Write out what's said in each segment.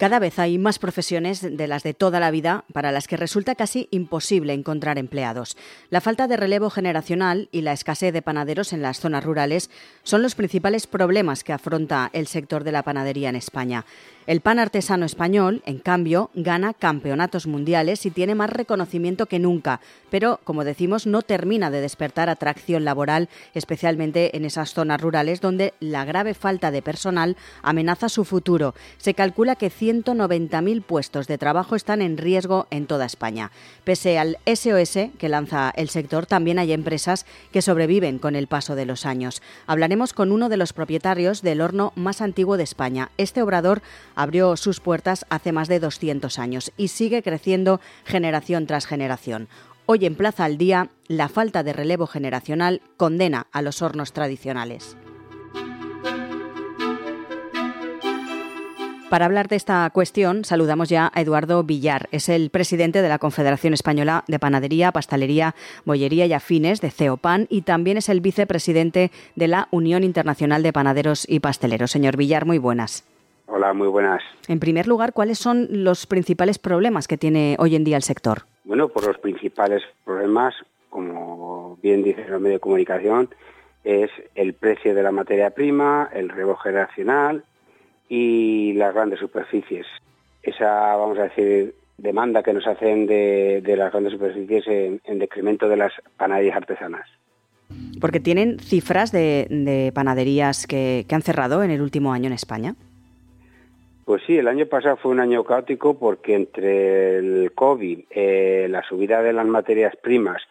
Cada vez hay más profesiones de las de toda la vida para las que resulta casi imposible encontrar empleados. La falta de relevo generacional y la escasez de panaderos en las zonas rurales son los principales problemas que afronta el sector de la panadería en España. El pan artesano español, en cambio, gana campeonatos mundiales y tiene más reconocimiento que nunca, pero, como decimos, no termina de despertar atracción laboral, especialmente en esas zonas rurales donde la grave falta de personal amenaza su futuro. Se calcula que 190.000 puestos de trabajo están en riesgo en toda España. Pese al SOS que lanza el sector, también hay empresas que sobreviven con el paso de los años. Hablaremos con uno de los propietarios del horno más antiguo de España. Este obrador abrió sus puertas hace más de 200 años y sigue creciendo generación tras generación. Hoy en Plaza al Día, la falta de relevo generacional condena a los hornos tradicionales. Para hablar de esta cuestión, saludamos ya a Eduardo Villar. Es el presidente de la Confederación Española de Panadería, Pastelería, Bollería y Afines de CEOPAN y también es el vicepresidente de la Unión Internacional de Panaderos y Pasteleros. Señor Villar, muy buenas. Hola, muy buenas. En primer lugar, ¿cuáles son los principales problemas que tiene hoy en día el sector? Bueno, por los principales problemas, como bien dice el medio de comunicación, es el precio de la materia prima, el relevo generacional y las grandes superficies. Esa, vamos a decir, demanda que nos hacen de, las grandes superficies en, decremento de las panaderías artesanas. Porque tienen cifras de, panaderías que han cerrado en el último año en España. Pues sí, el año pasado fue un año caótico porque entre el COVID, eh, la subida de las materias primas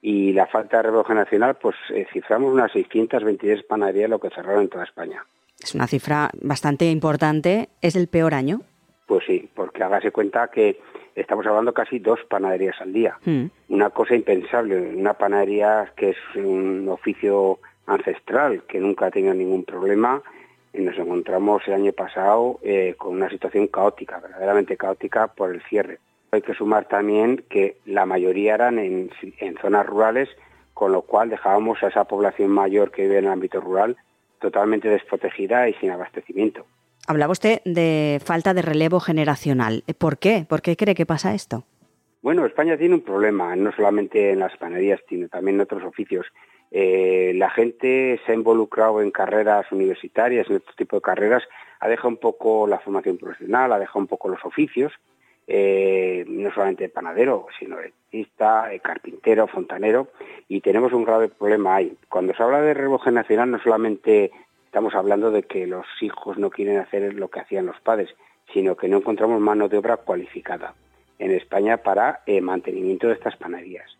y la falta de relevo nacional, pues eh, ciframos unas 623 panaderías lo que cerraron en toda España. Es una cifra bastante importante. ¿Es el peor año? Pues sí, porque hágase cuenta que estamos hablando casi dos panaderías al día. Hmm. Una cosa impensable, una panadería que es un oficio ancestral, que nunca ha tenido ningún problema y nos encontramos el año pasado eh, con una situación caótica, verdaderamente caótica por el cierre. Hay que sumar también que la mayoría eran en, zonas rurales, con lo cual dejábamos a esa población mayor que vive en el ámbito rural totalmente desprotegida y sin abastecimiento. Hablaba usted de falta de relevo generacional. ¿Por qué? ¿Por qué cree que pasa esto? Bueno, España tiene un problema, no solamente en las panaderías, sino también en otros oficios. Eh, la gente se ha involucrado en carreras universitarias, en otro tipo de carreras, ha dejado un poco la formación profesional, ha dejado un poco los oficios, eh, no solamente panadero, sino electricista, eh, carpintero, fontanero, y tenemos un grave problema ahí. Cuando se habla de relevo generacional, no solamente estamos hablando de que los hijos no quieren hacer lo que hacían los padres, sino que no encontramos mano de obra cualificada en España para mantenimiento de estas panaderías.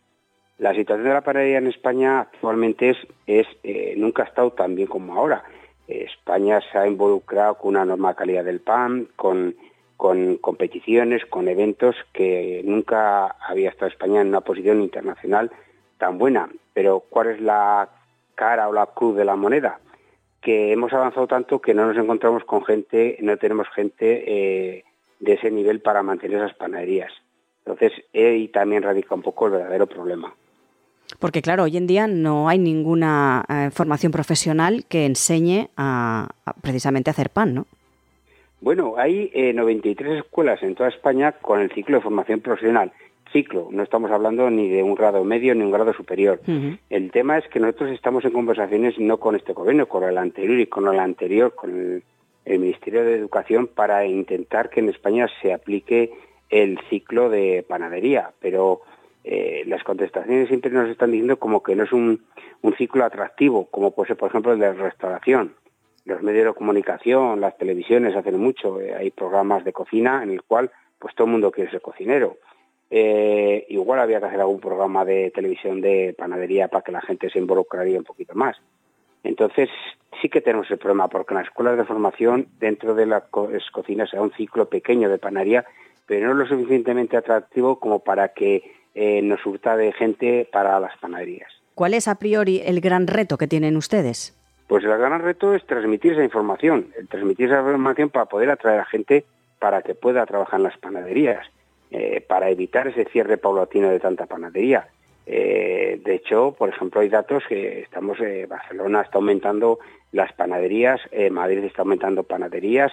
La situación de la panadería en España actualmente es, es eh, nunca ha estado tan bien como ahora. España se ha involucrado con una norma calidad del pan, con, con competiciones, con eventos que nunca había estado España en una posición internacional tan buena. Pero ¿cuál es la cara o la cruz de la moneda? Que hemos avanzado tanto que no nos encontramos con gente, no tenemos gente eh, de ese nivel para mantener esas panaderías. Entonces, ahí también radica un poco el verdadero problema. Porque claro, hoy en día no hay ninguna eh, formación profesional que enseñe a, precisamente a hacer pan, ¿no? Bueno, hay 93 eh, escuelas en toda España con el ciclo de formación profesional. Ciclo, no estamos hablando ni de un grado medio ni un grado superior. El tema es que nosotros estamos en conversaciones no con este gobierno, con el anterior y con el anterior, con el Ministerio de Educación, para intentar que en España se aplique el ciclo de panadería. Pero eh, las contestaciones siempre nos están diciendo como que no es un, ciclo atractivo, como puede ser, por ejemplo, el de restauración. Los medios de comunicación, las televisiones hacen mucho. Eh, hay programas de cocina en el cual pues todo el mundo quiere ser cocinero. Eh, igual había que hacer algún programa de televisión de panadería para que la gente se involucraría un poquito más. Entonces, sí que tenemos el problema, porque en las escuelas de formación, dentro de las cocinas, sea un ciclo pequeño de panadería, pero no lo suficientemente atractivo como para que eh, nos surta de gente para las panaderías. ¿Cuál es a priori el gran reto que tienen ustedes? Pues el gran reto es transmitir esa información, transmitir esa información para poder atraer a gente para que pueda trabajar en las panaderías, eh, para evitar ese cierre paulatino de tanta panadería. Eh, de hecho, por ejemplo, hay datos que estamos, Barcelona está aumentando las panaderías, Madrid está aumentando panaderías,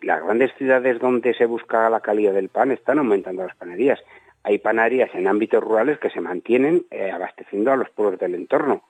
las grandes ciudades donde se busca la calidad del pan están aumentando las panaderías. Hay panaderías en ámbitos rurales que se mantienen eh, abasteciendo a los pueblos del entorno.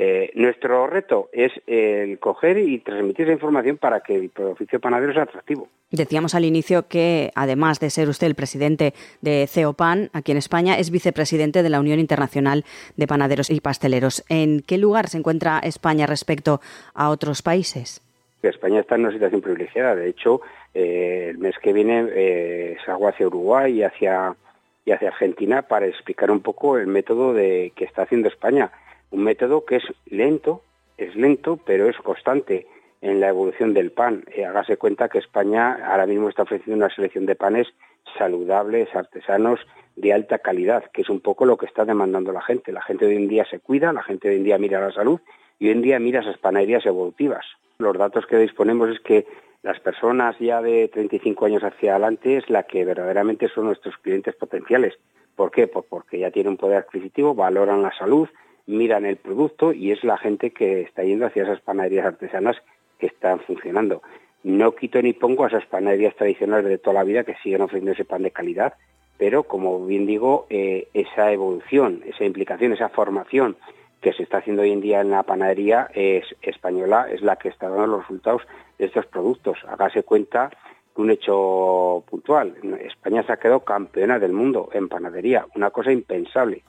Eh, nuestro reto es el coger y transmitir esa información para que el oficio panadero sea atractivo. Decíamos al inicio que, además de ser usted el presidente de CEOPAN aquí en España, es vicepresidente de la Unión Internacional de Panaderos y Pasteleros. ¿En qué lugar se encuentra España respecto a otros países? España está en una situación privilegiada. De hecho, eh, el mes que viene eh, salgo hacia Uruguay y hacia, y hacia Argentina para explicar un poco el método de, que está haciendo España un método que es lento, es lento, pero es constante en la evolución del pan. Eh, hágase cuenta que España ahora mismo está ofreciendo una selección de panes saludables, artesanos, de alta calidad, que es un poco lo que está demandando la gente. La gente de hoy en día se cuida, la gente de hoy en día mira la salud y hoy en día mira esas panaderías evolutivas. Los datos que disponemos es que las personas ya de 35 años hacia adelante es la que verdaderamente son nuestros clientes potenciales. ¿Por qué? Pues porque ya tienen un poder adquisitivo, valoran la salud, miran el producto y es la gente que está yendo hacia esas panaderías artesanas que están funcionando. No quito ni pongo a esas panaderías tradicionales de toda la vida que siguen ofreciendo ese pan de calidad, pero como bien digo, eh, esa evolución, esa implicación, esa formación que se está haciendo hoy en día en la panadería es, española es la que está dando los resultados de estos productos. Hágase cuenta que un hecho puntual, España se ha quedado campeona del mundo en panadería, una cosa impensable.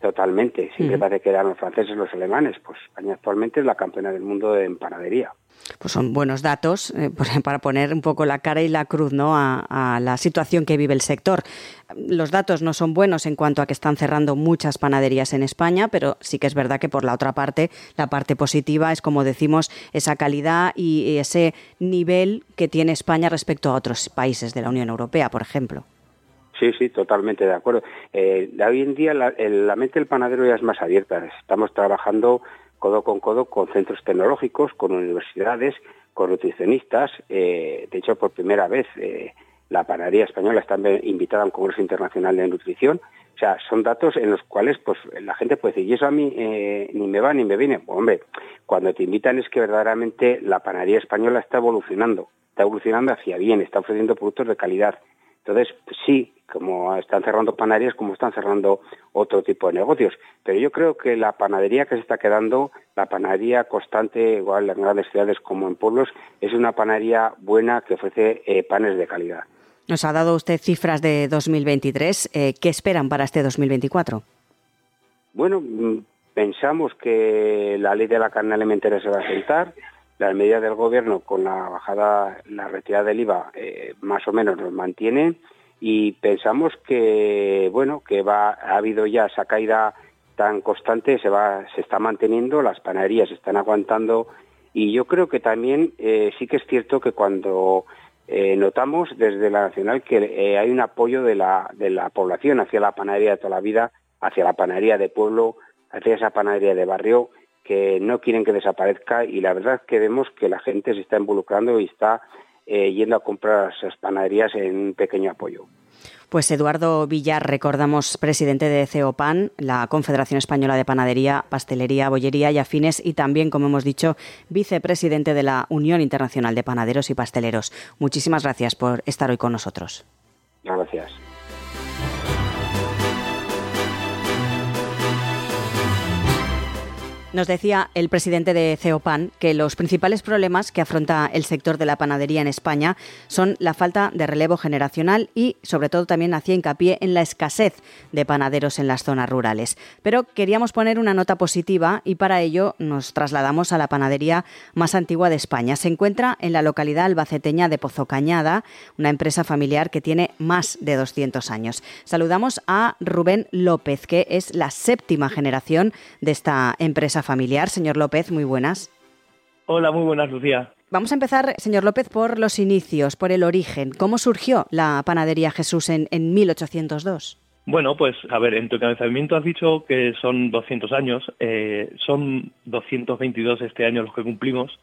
Totalmente. Siempre parece que eran los franceses, los alemanes. Pues España actualmente es la campeona del mundo de empanadería. Pues son buenos datos eh, para poner un poco la cara y la cruz ¿no? A, la situación que vive el sector. Los datos no son buenos en cuanto a que están cerrando muchas panaderías en España, pero sí que es verdad que por la otra parte, la parte positiva es, como decimos, esa calidad y ese nivel que tiene España respecto a otros países de la Unión Europea, por ejemplo. Sí, sí, totalmente de acuerdo. Eh, hoy en día la, mente del panadero ya es más abierta. Estamos trabajando codo con codo con centros tecnológicos, con universidades, con nutricionistas. Eh, de hecho, por primera vez eh, la panadería española está invitada a un Congreso Internacional de Nutrición. O sea, son datos en los cuales pues la gente puede decir, y eso a mí eh, ni me va ni me viene. Hombre, cuando te invitan es que verdaderamente la panadería española está evolucionando, está evolucionando hacia bien, está ofreciendo productos de calidad. Entonces, sí, como están cerrando panaderías, como están cerrando otro tipo de negocios. Pero yo creo que la panadería que se está quedando, la panadería constante, igual en grandes ciudades como en pueblos, es una panadería buena que ofrece eh, panes de calidad. Nos ha dado usted cifras de 2023. Eh, ¿Qué esperan para este 2024? Bueno, mm, pensamos que la ley de la carne alimentaria se va a sentar. Las medidas del gobierno con la bajada, la retirada del IVA, eh, más o menos nos mantienen y pensamos que bueno que ha habido ya esa caída tan constante se va se está manteniendo las panaderías están aguantando y yo creo que también eh, sí que es cierto que cuando eh, notamos desde la nacional que hay un apoyo de la de la población hacia la panadería de toda la vida hacia la panadería de pueblo hacia esa panadería de barrio que no quieren que desaparezca y la verdad es que vemos que la gente se está involucrando y está eh, yendo a comprar esas panaderías en un pequeño apoyo. Pues Eduardo Villar, recordamos, presidente de CEOPAN, la Confederación Española de Panadería, Pastelería, Bollería y Afines, y también, como hemos dicho, vicepresidente de la Unión Internacional de Panaderos y Pasteleros. Muchísimas gracias por estar hoy con nosotros. Gracias. Nos decía el presidente de CEOPAN que los principales problemas que afronta el sector de la panadería en España son la falta de relevo generacional y, sobre todo, también hacía hincapié en la escasez de panaderos en las zonas rurales. Pero queríamos poner una nota positiva y para ello nos trasladamos a la panadería más antigua de España. Se encuentra en la localidad albaceteña de Pozo Cañada, una empresa familiar que tiene más de 200 años. Saludamos a Rubén López, que es la séptima generación de esta empresa familiar. Señor López, muy buenas. Hola, muy buenas, Lucía. Vamos a empezar, señor López, por los inicios, por el origen. ¿Cómo surgió la panadería Jesús en, 1802? Bueno, pues a ver, en tu encabezamiento has dicho que son 200 años, eh, son 222 este año los que cumplimos,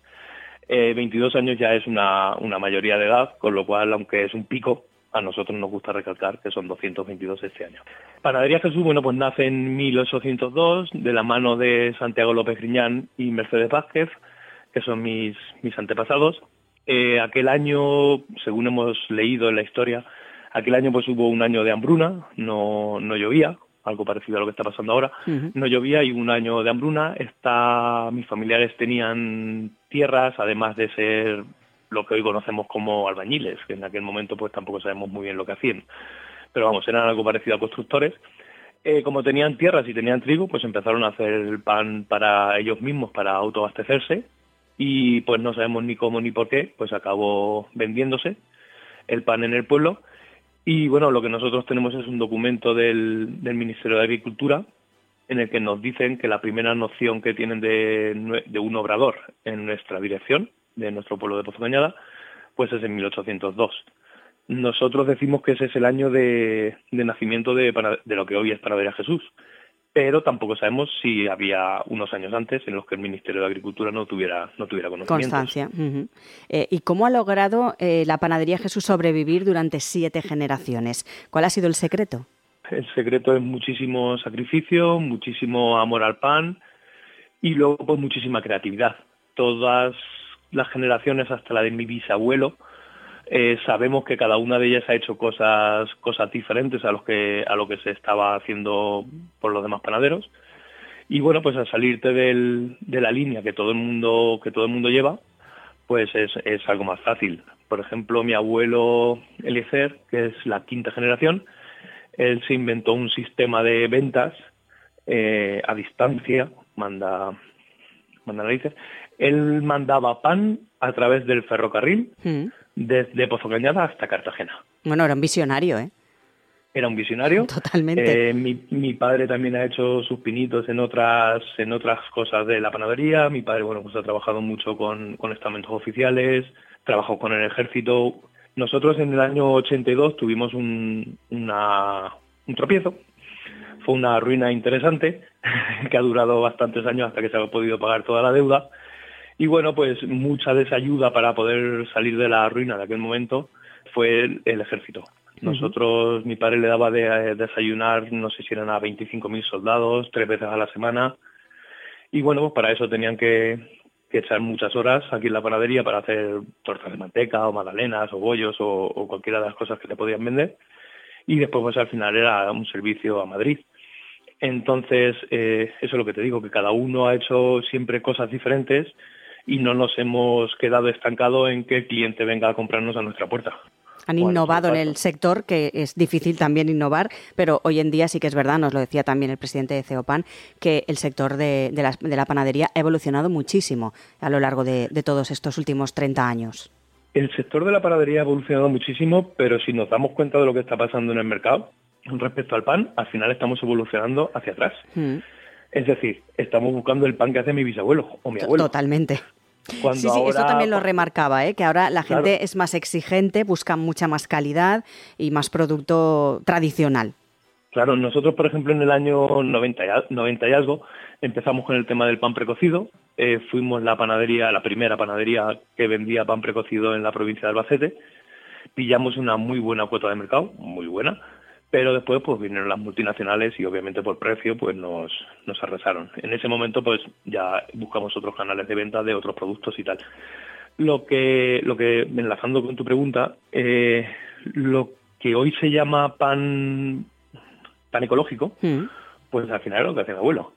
22 eh, años ya es una, una mayoría de edad, con lo cual, aunque es un pico, a nosotros nos gusta recalcar que son 222 este año. Panadería Jesús, bueno, pues nace en 1802 de la mano de Santiago López Griñán y Mercedes Vázquez, que son mis, mis antepasados. Eh, aquel año, según hemos leído en la historia, aquel año pues hubo un año de hambruna, no, no llovía, algo parecido a lo que está pasando ahora, no llovía y un año de hambruna. Está, mis familiares tenían tierras, además de ser lo que hoy conocemos como albañiles, que en aquel momento pues tampoco sabemos muy bien lo que hacían. Pero vamos, eran algo parecido a constructores. Eh, como tenían tierras y tenían trigo, pues empezaron a hacer el pan para ellos mismos, para autoabastecerse, y pues no sabemos ni cómo ni por qué, pues acabó vendiéndose el pan en el pueblo y bueno, lo que nosotros tenemos es un documento del, Ministerio de Agricultura en el que nos dicen que la primera noción que tienen de, un obrador en nuestra dirección, de nuestro pueblo de Pozo Cañada, pues es en 1802. Nosotros decimos que ese es el año de, nacimiento de, de, lo que hoy es Panadería Jesús, pero tampoco sabemos si había unos años antes en los que el Ministerio de Agricultura no tuviera, no tuviera conocimientos. Constancia. Eh, ¿Y cómo ha logrado eh, la panadería Jesús sobrevivir durante siete generaciones? ¿Cuál ha sido el secreto? El secreto es muchísimo sacrificio, muchísimo amor al pan y luego pues muchísima creatividad. Todas las generaciones, hasta la de mi bisabuelo, eh, sabemos que cada una de ellas ha hecho cosas, cosas diferentes a, los que, a lo que se estaba haciendo por los demás panaderos. Y bueno, pues al salirte del, de la línea que todo el mundo, que todo el mundo lleva, pues es, es algo más fácil. Por ejemplo, mi abuelo Eliezer, que es la quinta generación, él se inventó un sistema de ventas eh, a distancia, manda, manda narices. Él mandaba pan a través del ferrocarril, mm desde Pozo Cañada hasta Cartagena. Bueno, era un visionario, ¿eh? Era un visionario. Totalmente. Eh, mi, padre también ha hecho sus pinitos en otras, en otras cosas de la panadería. Mi padre, bueno, pues ha trabajado mucho con, con estamentos oficiales, trabajó con el ejército. Nosotros en el año 82 tuvimos un, una, un tropiezo. Fue una ruina interesante que ha durado bastantes años hasta que se ha podido pagar toda la deuda y bueno, pues mucha de esa ayuda para poder salir de la ruina de aquel momento fue el, ejército. Nosotros, mi padre le daba de, eh, desayunar, no sé si eran a 25.000 soldados, tres veces a la semana. Y bueno, pues para eso tenían que, echar muchas horas aquí en la panadería para hacer tortas de manteca o magdalenas o bollos o, cualquiera de las cosas que le podían vender. Y después pues al final era un servicio a Madrid. Entonces, eh, eso es lo que te digo, que cada uno ha hecho siempre cosas diferentes y no nos hemos quedado estancados en que el cliente venga a comprarnos a nuestra puerta. Han innovado en el sector, que es difícil también innovar, pero hoy en día sí que es verdad, nos lo decía también el presidente de Ceopan, que el sector de, la, panadería ha evolucionado muchísimo a lo largo de, todos estos últimos 30 años. El sector de la panadería ha evolucionado muchísimo, pero si nos damos cuenta de lo que está pasando en el mercado respecto al pan, al final estamos evolucionando hacia atrás. Mm. Es decir, estamos buscando el pan que hace mi bisabuelo o mi abuelo. Totalmente sí, sí, eso también lo remarcaba, ¿eh? que ahora la gente es más exigente, busca mucha más calidad y más producto tradicional. Claro, nosotros, por ejemplo, en el año 90 y, algo, empezamos con el tema del pan precocido. Eh, fuimos la panadería, la primera panadería que vendía pan precocido en la provincia de Albacete. Pillamos una muy buena cuota de mercado, muy buena pero después pues vinieron las multinacionales y obviamente por precio pues nos, nos arrasaron. En ese momento pues ya buscamos otros canales de venta de otros productos y tal. Lo que, lo que enlazando con tu pregunta, eh, lo que hoy se llama pan, pan ecológico, mm. pues al final era lo que hacía mi abuelo,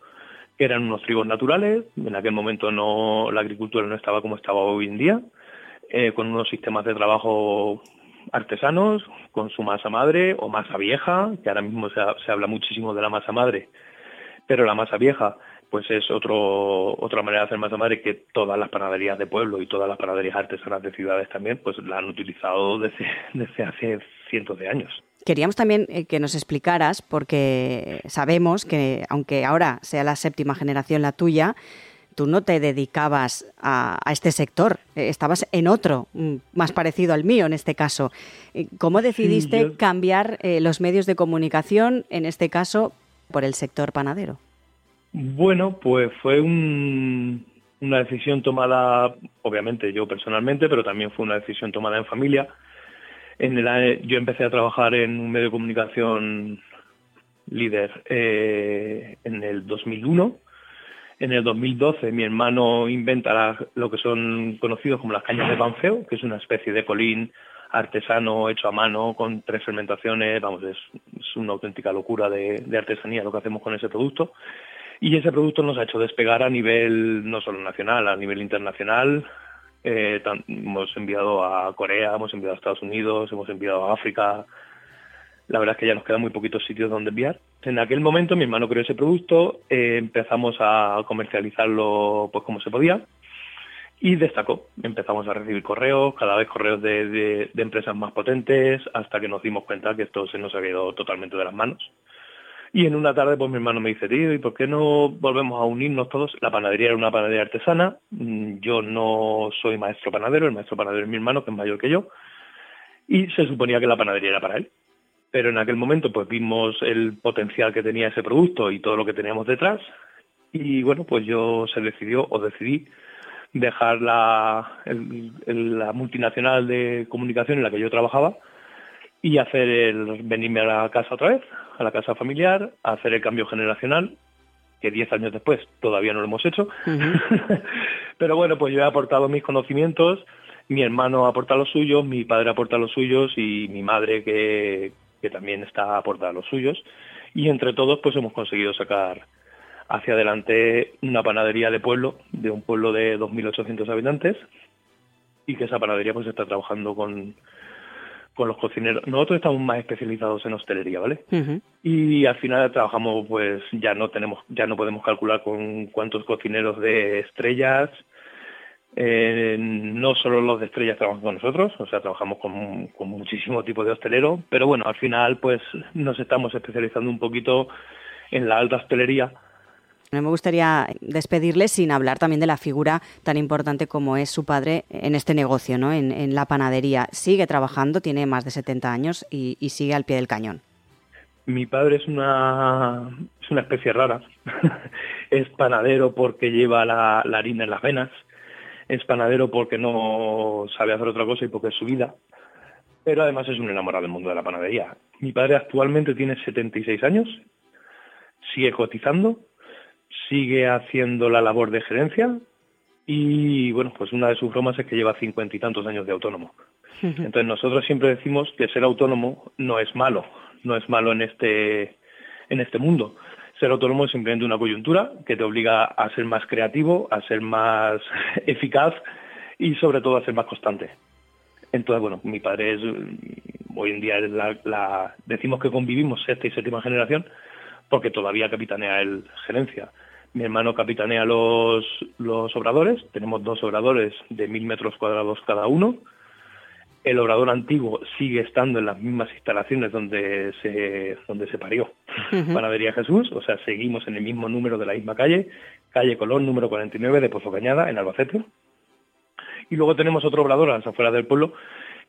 que eran unos trigos naturales, en aquel momento no la agricultura no estaba como estaba hoy en día, eh, con unos sistemas de trabajo artesanos con su masa madre o masa vieja, que ahora mismo se, habla muchísimo de la masa madre, pero la masa vieja pues es otro, otra manera de hacer masa madre que todas las panaderías de pueblo y todas las panaderías artesanas de ciudades también pues la han utilizado desde, desde hace cientos de años. Queríamos también eh, que nos explicaras, porque sabemos que aunque ahora sea la séptima generación la tuya, tú no te dedicabas a, este sector, eh, estabas en otro, mm, más parecido al mío en este caso. Eh, ¿Cómo decidiste cambiar eh, los medios de comunicación, en este caso, por el sector panadero? Bueno, pues fue una decisión tomada, obviamente yo personalmente, pero también fue una decisión tomada en familia. En el, yo empecé a trabajar en un medio de comunicación líder en el 2001 En el 2012 mi hermano inventa lo que son conocidos como las cañas de panfeo, que es una especie de colín artesano hecho a mano con tres fermentaciones, vamos, es, una auténtica locura de, artesanía lo que hacemos con ese producto. Y ese producto nos ha hecho despegar a nivel no solo nacional, a nivel internacional. Eh, hemos enviado a Corea, hemos enviado a Estados Unidos, hemos enviado a África. La verdad es que ya nos quedan muy poquitos sitios donde enviar. En aquel momento mi hermano creó ese producto, eh, empezamos a comercializarlo pues como se podía y destacó. Empezamos a recibir correos, cada vez correos de, empresas más potentes, hasta que nos dimos cuenta que esto se nos había ido totalmente de las manos. Y en una tarde, pues mi hermano me dice, tío, ¿y por qué no volvemos a unirnos todos? La panadería era una panadería artesana, mm, yo no soy maestro panadero, el maestro panadero es mi hermano, que es mayor que yo, y se suponía que la panadería era para él. Pero en aquel momento, pues vimos el potencial que tenía ese producto y todo lo que teníamos detrás, y bueno, pues yo se decidió, o decidí, dejar la, la multinacional de comunicación en la que yo trabajaba y hacer el venirme a la casa otra vez, a la casa familiar, hacer el cambio generacional, que diez años después todavía no lo hemos hecho. Pero bueno, pues yo he aportado mis conocimientos, mi hermano aporta los suyos, mi padre aporta los suyos y mi madre que, que también está aportando los suyos. Y entre todos pues hemos conseguido sacar hacia adelante una panadería de pueblo, de un pueblo de 2.800 habitantes, y que esa panadería pues está trabajando con, con los cocineros. Nosotros estamos más especializados en hostelería, ¿vale? Y al final trabajamos, pues ya no tenemos, ya no podemos calcular con cuántos cocineros de estrellas. Eh, no solo los de estrellas trabajan con nosotros, o sea, trabajamos con, con muchísimo tipo de hostelero, pero bueno, al final pues nos estamos especializando un poquito en la alta hostelería, no me gustaría despedirle sin hablar también de la figura tan importante como es su padre en este negocio, ¿no? en, la panadería. Sigue trabajando, tiene más de 70 años y, sigue al pie del cañón. Mi padre es una, es una especie rara. es panadero porque lleva la, la harina en las venas. Es panadero porque no sabe hacer otra cosa y porque es su vida. Pero además es un enamorado del mundo de la panadería. Mi padre actualmente tiene 76 años, sigue cotizando sigue haciendo la labor de gerencia y bueno, pues una de sus bromas es que lleva cincuenta y tantos años de autónomo. Entonces nosotros siempre decimos que ser autónomo no es malo, no es malo en este, en este mundo. Ser autónomo es simplemente una coyuntura que te obliga a ser más creativo, a ser más eficaz y sobre todo a ser más constante. Entonces, bueno, mi padre es, hoy en día es la, decimos que convivimos sexta y séptima generación porque todavía capitanea el gerencia. Mi hermano capitanea los, los obradores, tenemos dos obradores de mil metros cuadrados cada uno. El obrador antiguo sigue estando en las mismas instalaciones donde se, donde se parió Panadería Jesús, o sea, seguimos en el mismo número de la misma calle, calle Colón número 49 de Pozo Cañada, en Albacete. Y luego tenemos otro obrador a las afueras del pueblo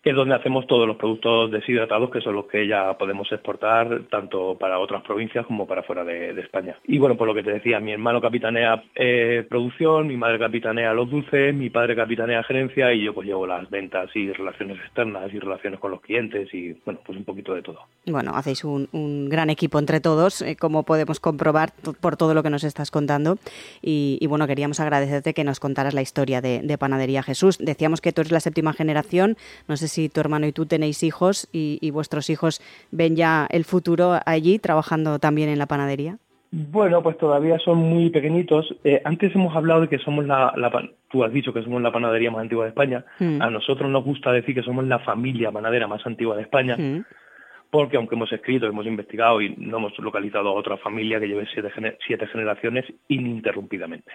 es donde hacemos todos los productos deshidratados, que son los que ya podemos exportar tanto para otras provincias como para fuera de, España. Y bueno, por lo que te decía, mi hermano capitanea eh, producción, mi madre capitanea los dulces, mi padre capitanea gerencia y yo pues llevo las ventas y relaciones externas y relaciones con los clientes y bueno, pues un poquito de todo. Bueno, hacéis un, gran equipo entre todos, eh, como podemos comprobar por todo lo que nos estás contando. Y, bueno, queríamos agradecerte que nos contaras la historia de, de Panadería Jesús. Decíamos que tú eres la séptima generación, no sé si tu hermano y tú tenéis hijos y, vuestros hijos ven ya el futuro allí trabajando también en la panadería. Bueno, pues todavía son muy pequeñitos. Eh, antes hemos hablado de que somos la, tú has dicho que somos la panadería más antigua de España. Mm. A nosotros nos gusta decir que somos la familia panadera más antigua de España. Mm. Porque aunque hemos escrito, hemos investigado y no hemos localizado a otra familia que lleve siete, generaciones ininterrumpidamente.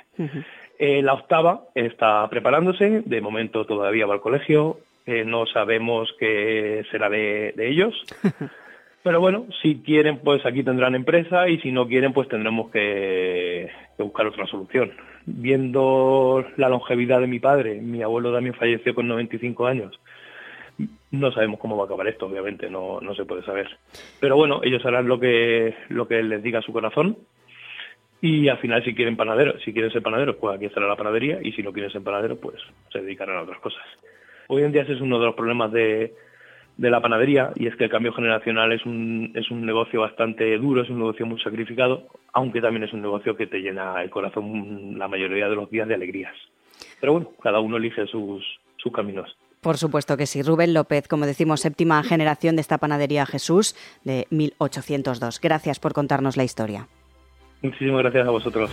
Eh, la octava está preparándose, de momento todavía va al colegio, no sabemos qué será de, ellos. Pero bueno, si quieren, pues aquí tendrán empresa y si no quieren, pues tendremos que, buscar otra solución. Viendo la longevidad de mi padre, mi abuelo también falleció con 95 años. No sabemos cómo va a acabar esto, obviamente, no, no se puede saber. Pero bueno, ellos harán lo que, lo que les diga su corazón. Y al final, si quieren panadero, si quieren ser panaderos, pues aquí estará la panadería. Y si no quieren ser panaderos, pues se dedicarán a otras cosas. Hoy en día ese es uno de los problemas de, de la panadería y es que el cambio generacional es un, es un negocio bastante duro, es un negocio muy sacrificado, aunque también es un negocio que te llena el corazón la mayoría de los días de alegrías. Pero bueno, cada uno elige sus, sus caminos. Por supuesto que sí. Rubén López, como decimos, séptima generación de esta panadería Jesús de 1802. Gracias por contarnos la historia. Muchísimas gracias a vosotros.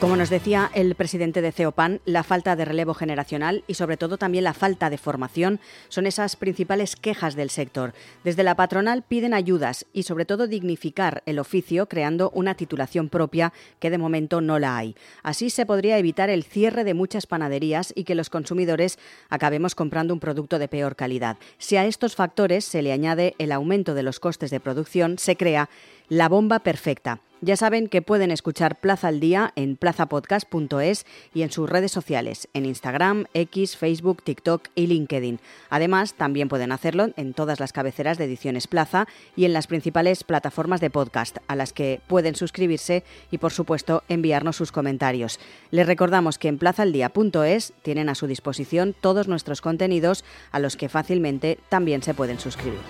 Como nos decía el presidente de CEOPAN, la falta de relevo generacional y sobre todo también la falta de formación son esas principales quejas del sector. Desde la patronal piden ayudas y sobre todo dignificar el oficio creando una titulación propia que de momento no la hay. Así se podría evitar el cierre de muchas panaderías y que los consumidores acabemos comprando un producto de peor calidad. Si a estos factores se le añade el aumento de los costes de producción, se crea la bomba perfecta. Ya saben que pueden escuchar Plaza al Día en plazapodcast.es y en sus redes sociales, en Instagram, X, Facebook, TikTok y LinkedIn. Además, también pueden hacerlo en todas las cabeceras de Ediciones Plaza y en las principales plataformas de podcast, a las que pueden suscribirse y, por supuesto, enviarnos sus comentarios. Les recordamos que en plazaldía.es tienen a su disposición todos nuestros contenidos a los que fácilmente también se pueden suscribir.